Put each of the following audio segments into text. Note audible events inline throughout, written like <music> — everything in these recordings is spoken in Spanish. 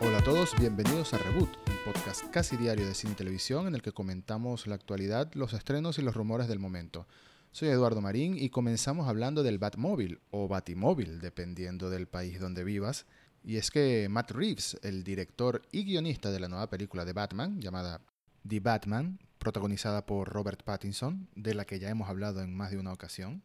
Hola a todos, bienvenidos a Reboot, un podcast casi diario de cine y televisión en el que comentamos la actualidad, los estrenos y los rumores del momento. Soy Eduardo Marín y comenzamos hablando del Batmóvil o Batimóvil, dependiendo del país donde vivas. Y es que Matt Reeves, el director y guionista de la nueva película de Batman, llamada The Batman, protagonizada por Robert Pattinson, de la que ya hemos hablado en más de una ocasión,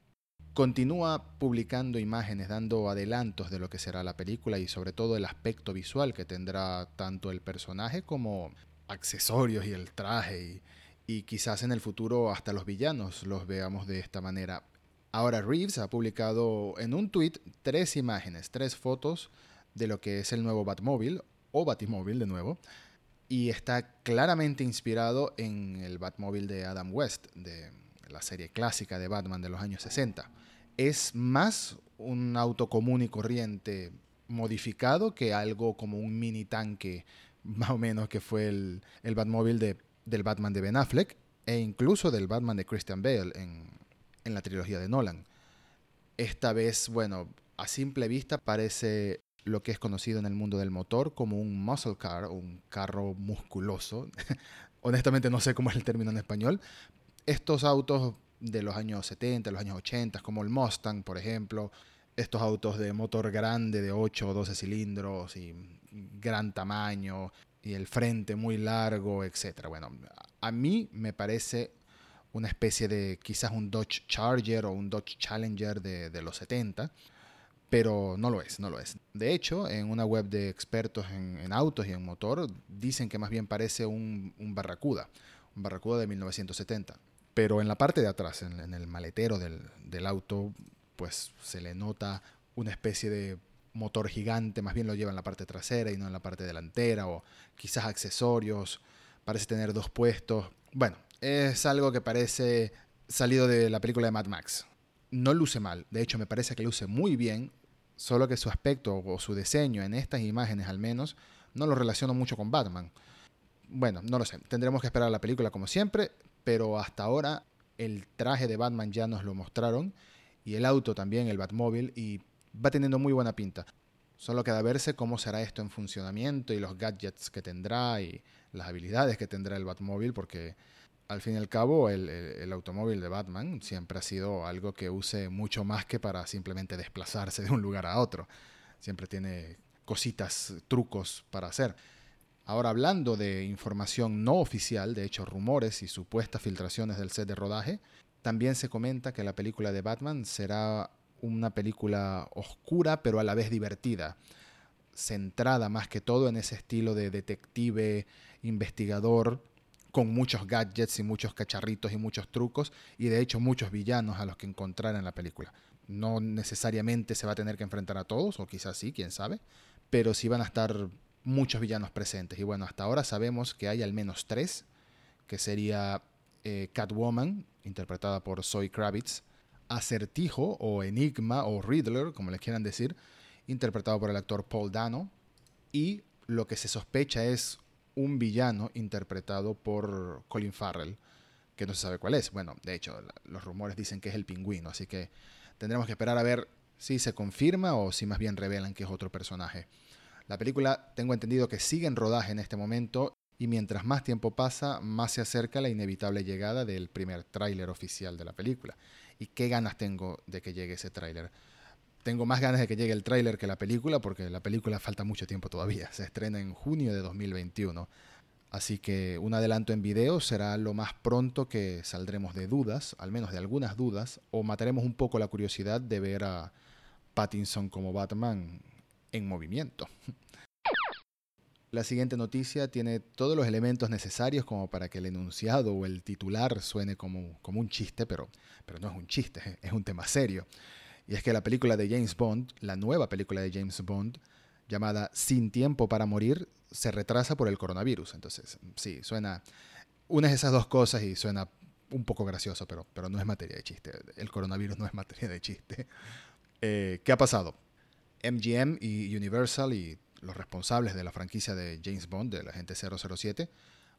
continúa publicando imágenes, dando adelantos de lo que será la película y sobre todo el aspecto visual que tendrá tanto el personaje como accesorios y el traje y, quizás en el futuro hasta los villanos los veamos de esta manera. Ahora Reeves ha publicado en un tweet tres imágenes, tres fotos de lo que es el nuevo Batmóvil o Batimóvil de nuevo y está claramente inspirado en el Batmóvil de Adam West de la serie clásica de Batman de los años 60 es más un auto común y corriente modificado que algo como un mini tanque, <laughs> más o menos, que fue el, el Batmóvil de, del Batman de Ben Affleck e incluso del Batman de Christian Bale en, en la trilogía de Nolan. Esta vez, bueno, a simple vista parece lo que es conocido en el mundo del motor como un muscle car, un carro musculoso. <laughs> Honestamente no sé cómo es el término en español. Estos autos de los años 70, los años 80, como el Mustang, por ejemplo, estos autos de motor grande de 8 o 12 cilindros y gran tamaño y el frente muy largo, etc. Bueno, a mí me parece una especie de quizás un Dodge Charger o un Dodge Challenger de, los 70, pero no lo es, no lo es. De hecho, en una web de expertos en, autos y en motor, dicen que más bien parece un, Barracuda, un Barracuda de 1970 pero en la parte de atrás, en, el maletero del, auto, pues se le nota una especie de motor gigante, más bien lo lleva en la parte trasera y no en la parte delantera, o quizás accesorios, parece tener dos puestos. Bueno, es algo que parece salido de la película de Mad Max. No luce mal, de hecho me parece que luce muy bien, solo que su aspecto o su diseño en estas imágenes al menos no lo relaciono mucho con Batman. Bueno, no lo sé, tendremos que esperar la película como siempre, pero hasta ahora el traje de Batman ya nos lo mostraron y el auto también, el Batmóvil, y va teniendo muy buena pinta. Solo queda verse cómo será esto en funcionamiento y los gadgets que tendrá y las habilidades que tendrá el Batmóvil, porque al fin y al cabo el, automóvil de Batman siempre ha sido algo que use mucho más que para simplemente desplazarse de un lugar a otro. Siempre tiene cositas, trucos para hacer. Ahora hablando de información no oficial, de hecho rumores y supuestas filtraciones del set de rodaje, también se comenta que la película de Batman será una película oscura pero a la vez divertida, centrada más que todo en ese estilo de detective, investigador, con muchos gadgets y muchos cacharritos y muchos trucos y de hecho muchos villanos a los que encontrar en la película. No necesariamente se va a tener que enfrentar a todos, o quizás sí, quién sabe, pero sí van a estar muchos villanos presentes. Y bueno, hasta ahora sabemos que hay al menos tres, que sería eh, Catwoman, interpretada por Zoe Kravitz, Acertijo o Enigma o Riddler, como les quieran decir, interpretado por el actor Paul Dano, y lo que se sospecha es un villano interpretado por Colin Farrell, que no se sabe cuál es. Bueno, de hecho, los rumores dicen que es el pingüino, así que tendremos que esperar a ver si se confirma o si más bien revelan que es otro personaje. La película tengo entendido que sigue en rodaje en este momento y mientras más tiempo pasa, más se acerca la inevitable llegada del primer tráiler oficial de la película. ¿Y qué ganas tengo de que llegue ese tráiler? Tengo más ganas de que llegue el tráiler que la película porque la película falta mucho tiempo todavía. Se estrena en junio de 2021. Así que un adelanto en video será lo más pronto que saldremos de dudas, al menos de algunas dudas, o mataremos un poco la curiosidad de ver a Pattinson como Batman en movimiento. La siguiente noticia tiene todos los elementos necesarios como para que el enunciado o el titular suene como, como un chiste, pero, pero no es un chiste, es un tema serio. Y es que la película de James Bond, la nueva película de James Bond, llamada Sin tiempo para morir, se retrasa por el coronavirus. Entonces, sí, suena... Unas esas dos cosas y suena un poco gracioso, pero, pero no es materia de chiste. El coronavirus no es materia de chiste. Eh, ¿Qué ha pasado? MGM y Universal y los responsables de la franquicia de James Bond, de la gente 007,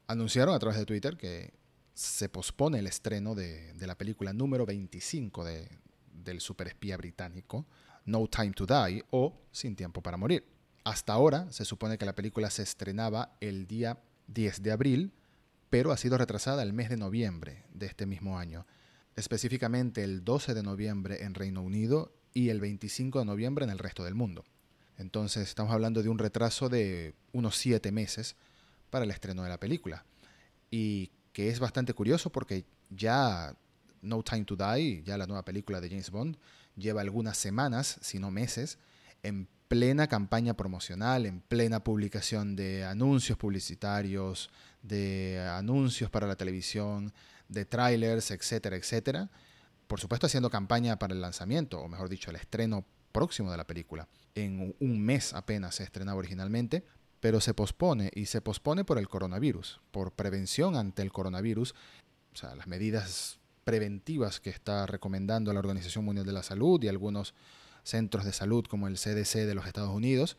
anunciaron a través de Twitter que se pospone el estreno de, la película número 25 del superespía británico, No Time to Die o Sin Tiempo para Morir. Hasta ahora se supone que la película se estrenaba el día 10 de abril, pero ha sido retrasada el mes de noviembre de este mismo año, específicamente el 12 de noviembre en Reino Unido y el 25 de noviembre en el resto del mundo. Entonces estamos hablando de un retraso de unos siete meses para el estreno de la película. Y que es bastante curioso porque ya No Time to Die, ya la nueva película de James Bond, lleva algunas semanas, si no meses, en plena campaña promocional, en plena publicación de anuncios publicitarios, de anuncios para la televisión, de trailers, etcétera, etcétera. Por supuesto haciendo campaña para el lanzamiento, o mejor dicho, el estreno próximo de la película. En un mes apenas se estrenaba originalmente, pero se pospone y se pospone por el coronavirus, por prevención ante el coronavirus, o sea, las medidas preventivas que está recomendando la Organización Mundial de la Salud y algunos centros de salud como el CDC de los Estados Unidos,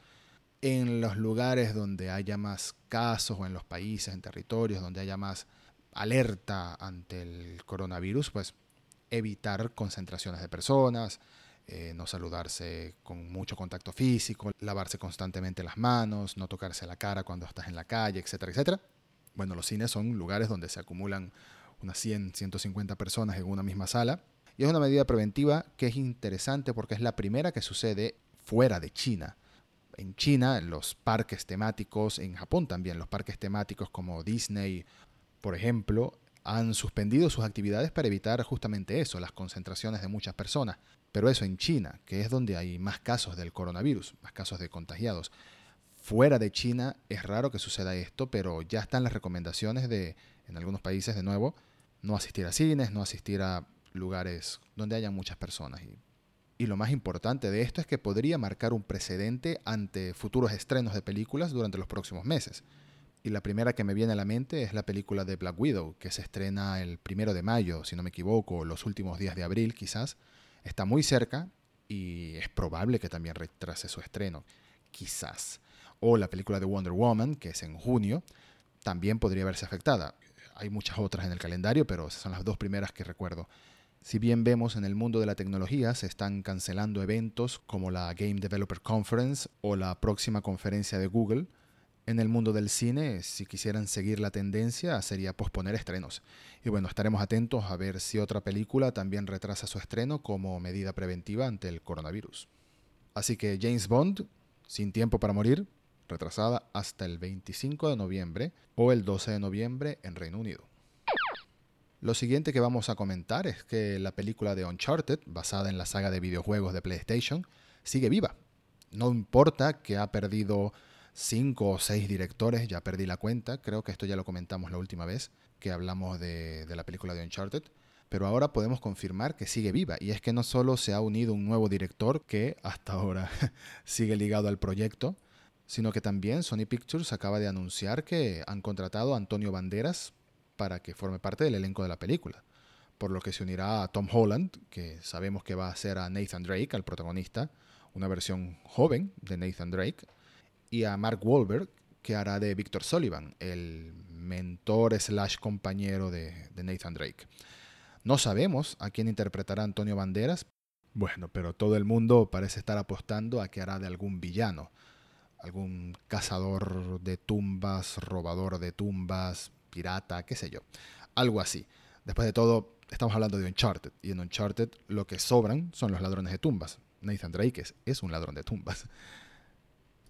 en los lugares donde haya más casos o en los países, en territorios donde haya más alerta ante el coronavirus, pues evitar concentraciones de personas, eh, no saludarse con mucho contacto físico, lavarse constantemente las manos, no tocarse la cara cuando estás en la calle, etcétera, etcétera. Bueno, los cines son lugares donde se acumulan unas 100, 150 personas en una misma sala. Y es una medida preventiva que es interesante porque es la primera que sucede fuera de China. En China, los parques temáticos, en Japón también, los parques temáticos como Disney, por ejemplo, han suspendido sus actividades para evitar justamente eso, las concentraciones de muchas personas. Pero eso en China, que es donde hay más casos del coronavirus, más casos de contagiados. Fuera de China es raro que suceda esto, pero ya están las recomendaciones de, en algunos países de nuevo, no asistir a cines, no asistir a lugares donde haya muchas personas. Y, lo más importante de esto es que podría marcar un precedente ante futuros estrenos de películas durante los próximos meses. Y la primera que me viene a la mente es la película de Black Widow, que se estrena el primero de mayo, si no me equivoco, los últimos días de abril quizás. Está muy cerca y es probable que también retrase su estreno, quizás. O la película de Wonder Woman, que es en junio, también podría verse afectada. Hay muchas otras en el calendario, pero esas son las dos primeras que recuerdo. Si bien vemos en el mundo de la tecnología se están cancelando eventos como la Game Developer Conference o la próxima conferencia de Google, en el mundo del cine, si quisieran seguir la tendencia, sería posponer estrenos. Y bueno, estaremos atentos a ver si otra película también retrasa su estreno como medida preventiva ante el coronavirus. Así que James Bond, Sin tiempo para morir, retrasada hasta el 25 de noviembre o el 12 de noviembre en Reino Unido. Lo siguiente que vamos a comentar es que la película de Uncharted, basada en la saga de videojuegos de PlayStation, sigue viva. No importa que ha perdido cinco o seis directores, ya perdí la cuenta, creo que esto ya lo comentamos la última vez que hablamos de, la película de Uncharted, pero ahora podemos confirmar que sigue viva, y es que no solo se ha unido un nuevo director que hasta ahora <laughs> sigue ligado al proyecto, sino que también Sony Pictures acaba de anunciar que han contratado a Antonio Banderas para que forme parte del elenco de la película, por lo que se unirá a Tom Holland, que sabemos que va a ser a Nathan Drake, al protagonista, una versión joven de Nathan Drake, y a Mark Wahlberg, que hará de Victor Sullivan, el mentor slash compañero de, Nathan Drake. No sabemos a quién interpretará Antonio Banderas, bueno, pero todo el mundo parece estar apostando a que hará de algún villano, algún cazador de tumbas, robador de tumbas, pirata, qué sé yo, algo así. Después de todo, estamos hablando de Uncharted, y en Uncharted lo que sobran son los ladrones de tumbas. Nathan Drake es un ladrón de tumbas.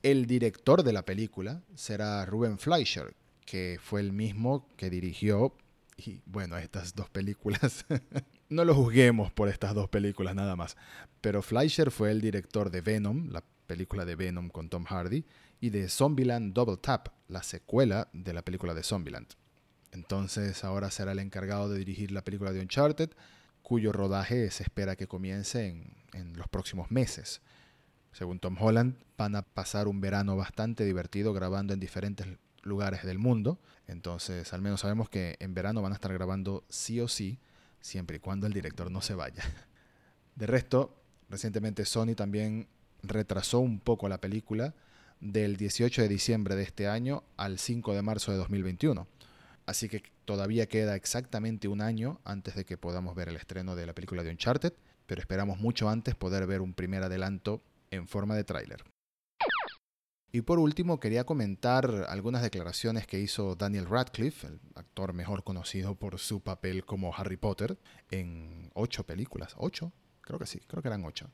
El director de la película será Ruben Fleischer, que fue el mismo que dirigió, y bueno, estas dos películas. <laughs> no lo juzguemos por estas dos películas nada más, pero Fleischer fue el director de Venom, la película de Venom con Tom Hardy, y de Zombieland Double Tap, la secuela de la película de Zombieland. Entonces ahora será el encargado de dirigir la película de Uncharted, cuyo rodaje se espera que comience en, en los próximos meses. Según Tom Holland, van a pasar un verano bastante divertido grabando en diferentes lugares del mundo. Entonces, al menos sabemos que en verano van a estar grabando sí o sí, siempre y cuando el director no se vaya. <laughs> De resto, recientemente Sony también retrasó un poco la película del 18 de diciembre de este año al 5 de marzo de 2021. Así que todavía queda exactamente un año antes de que podamos ver el estreno de la película de Uncharted, pero esperamos mucho antes poder ver un primer adelanto en forma de tráiler. Y por último, quería comentar algunas declaraciones que hizo Daniel Radcliffe, el actor mejor conocido por su papel como Harry Potter, en ocho películas. ¿Ocho? Creo que sí, creo que eran ocho.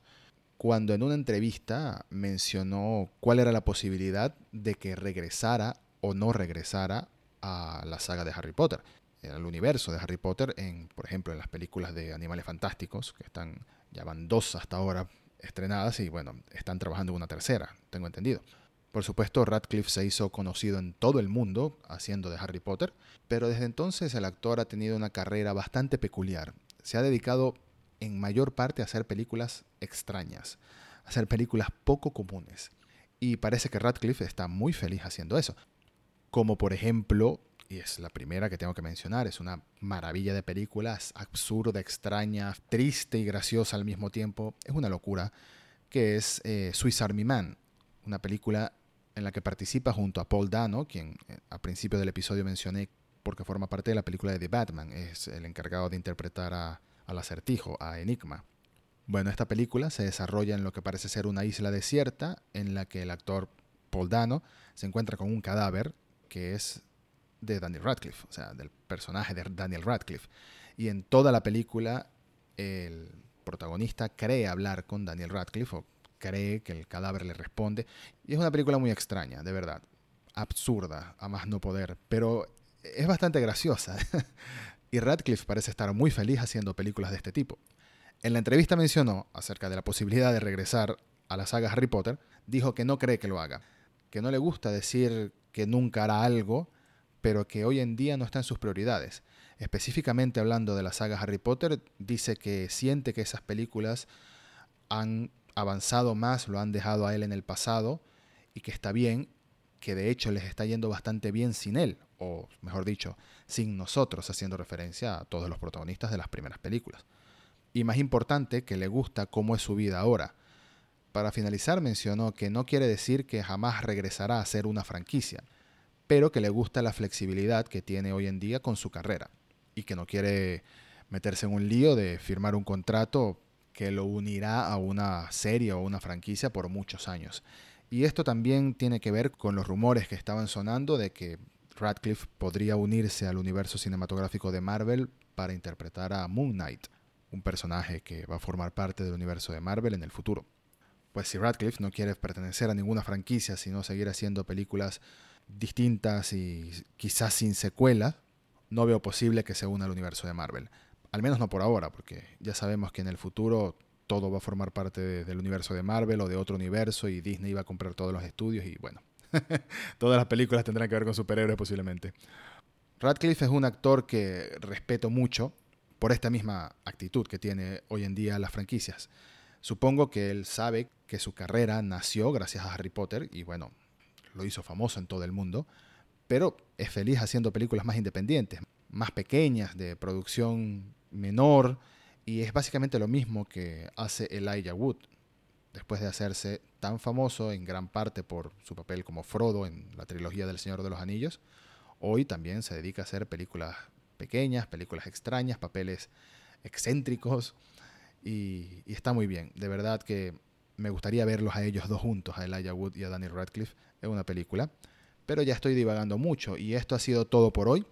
Cuando en una entrevista mencionó cuál era la posibilidad de que regresara o no regresara a la saga de Harry Potter, al universo de Harry Potter, en, por ejemplo, en las películas de Animales Fantásticos, que están, ya van dos hasta ahora estrenadas y bueno, están trabajando en una tercera, tengo entendido. Por supuesto, Radcliffe se hizo conocido en todo el mundo haciendo de Harry Potter, pero desde entonces el actor ha tenido una carrera bastante peculiar. Se ha dedicado en mayor parte a hacer películas extrañas, a hacer películas poco comunes. Y parece que Radcliffe está muy feliz haciendo eso. Como por ejemplo, y es la primera que tengo que mencionar, es una maravilla de películas, absurda, extraña, triste y graciosa al mismo tiempo, es una locura, que es eh, Swiss Army Man, una película en la que participa junto a Paul Dano, quien eh, al principio del episodio mencioné porque forma parte de la película de The Batman, es el encargado de interpretar a, al acertijo, a Enigma. Bueno, esta película se desarrolla en lo que parece ser una isla desierta en la que el actor Paul Dano se encuentra con un cadáver que es de Daniel Radcliffe, o sea, del personaje de Daniel Radcliffe. Y en toda la película el protagonista cree hablar con Daniel Radcliffe o cree que el cadáver le responde. Y es una película muy extraña, de verdad. Absurda, a más no poder. Pero es bastante graciosa. <laughs> y Radcliffe parece estar muy feliz haciendo películas de este tipo. En la entrevista mencionó acerca de la posibilidad de regresar a la saga Harry Potter, dijo que no cree que lo haga, que no le gusta decir que nunca hará algo, pero que hoy en día no está en sus prioridades. Específicamente hablando de la saga Harry Potter, dice que siente que esas películas han avanzado más, lo han dejado a él en el pasado y que está bien, que de hecho les está yendo bastante bien sin él, o mejor dicho, sin nosotros, haciendo referencia a todos los protagonistas de las primeras películas. Y más importante, que le gusta cómo es su vida ahora. Para finalizar, mencionó que no quiere decir que jamás regresará a ser una franquicia, pero que le gusta la flexibilidad que tiene hoy en día con su carrera y que no quiere meterse en un lío de firmar un contrato que lo unirá a una serie o una franquicia por muchos años. Y esto también tiene que ver con los rumores que estaban sonando de que Radcliffe podría unirse al universo cinematográfico de Marvel para interpretar a Moon Knight, un personaje que va a formar parte del universo de Marvel en el futuro. Pues si Radcliffe no quiere pertenecer a ninguna franquicia, sino seguir haciendo películas distintas y quizás sin secuela, no veo posible que se una al universo de Marvel. Al menos no por ahora, porque ya sabemos que en el futuro todo va a formar parte del universo de Marvel o de otro universo y Disney va a comprar todos los estudios y bueno, <laughs> todas las películas tendrán que ver con superhéroes posiblemente. Radcliffe es un actor que respeto mucho por esta misma actitud que tiene hoy en día las franquicias. Supongo que él sabe que su carrera nació gracias a Harry Potter y bueno, lo hizo famoso en todo el mundo, pero es feliz haciendo películas más independientes, más pequeñas, de producción menor y es básicamente lo mismo que hace Elijah Wood después de hacerse tan famoso en gran parte por su papel como Frodo en la trilogía del Señor de los Anillos. Hoy también se dedica a hacer películas pequeñas, películas extrañas, papeles excéntricos y, está muy bien. De verdad que me gustaría verlos a ellos dos juntos, a Elijah Wood y a Daniel Radcliffe, en una película. Pero ya estoy divagando mucho y esto ha sido todo por hoy.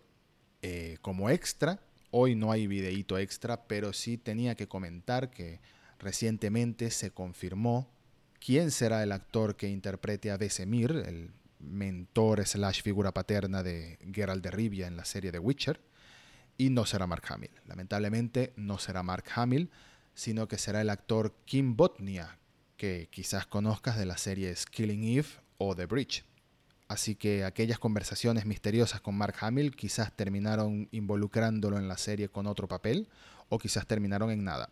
Eh, como extra, Hoy no hay videíto extra, pero sí tenía que comentar que recientemente se confirmó quién será el actor que interprete a Vesemir, el mentor slash figura paterna de Geralt de Rivia en la serie de Witcher, y no será Mark Hamill. Lamentablemente no será Mark Hamill, sino que será el actor Kim Botnia, que quizás conozcas de las series Killing Eve o The Bridge. Así que aquellas conversaciones misteriosas con Mark Hamill quizás terminaron involucrándolo en la serie con otro papel o quizás terminaron en nada.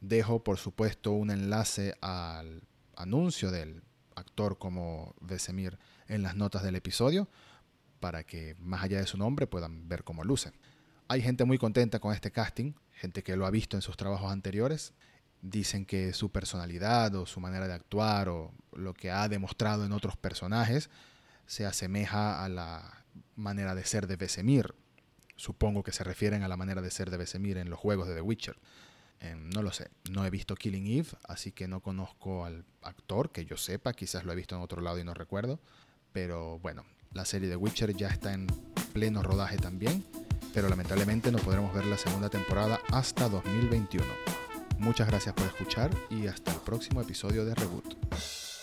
Dejo, por supuesto, un enlace al anuncio del actor como Vesemir en las notas del episodio para que más allá de su nombre puedan ver cómo luce. Hay gente muy contenta con este casting, gente que lo ha visto en sus trabajos anteriores. Dicen que su personalidad o su manera de actuar o lo que ha demostrado en otros personajes se asemeja a la manera de ser de Vesemir. Supongo que se refieren a la manera de ser de Vesemir en los juegos de The Witcher. Em, no lo sé, no he visto Killing Eve, así que no conozco al actor, que yo sepa, quizás lo he visto en otro lado y no recuerdo. Pero bueno, la serie de Witcher ya está en pleno rodaje también, pero lamentablemente no podremos ver la segunda temporada hasta 2021. Muchas gracias por escuchar y hasta el próximo episodio de Reboot.